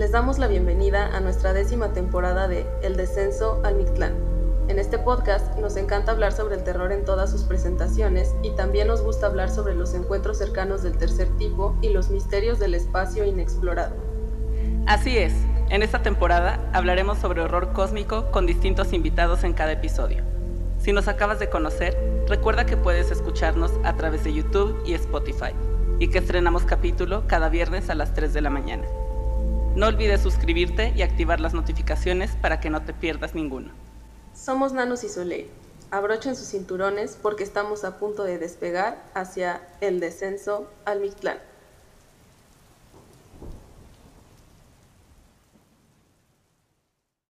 Les damos la bienvenida a nuestra décima temporada de El Descenso al Mictlán. En este podcast nos encanta hablar sobre el terror en todas sus presentaciones y también nos gusta hablar sobre los encuentros cercanos del tercer tipo y los misterios del espacio inexplorado. Así es, en esta temporada hablaremos sobre horror cósmico con distintos invitados en cada episodio. Si nos acabas de conocer, recuerda que puedes escucharnos a través de YouTube y Spotify y que estrenamos capítulo cada viernes a las 3 de la mañana. No olvides suscribirte y activar las notificaciones para que no te pierdas ninguno. Somos Nanos y Soleil. Abrochen sus cinturones porque estamos a punto de despegar hacia el descenso al Mictlán.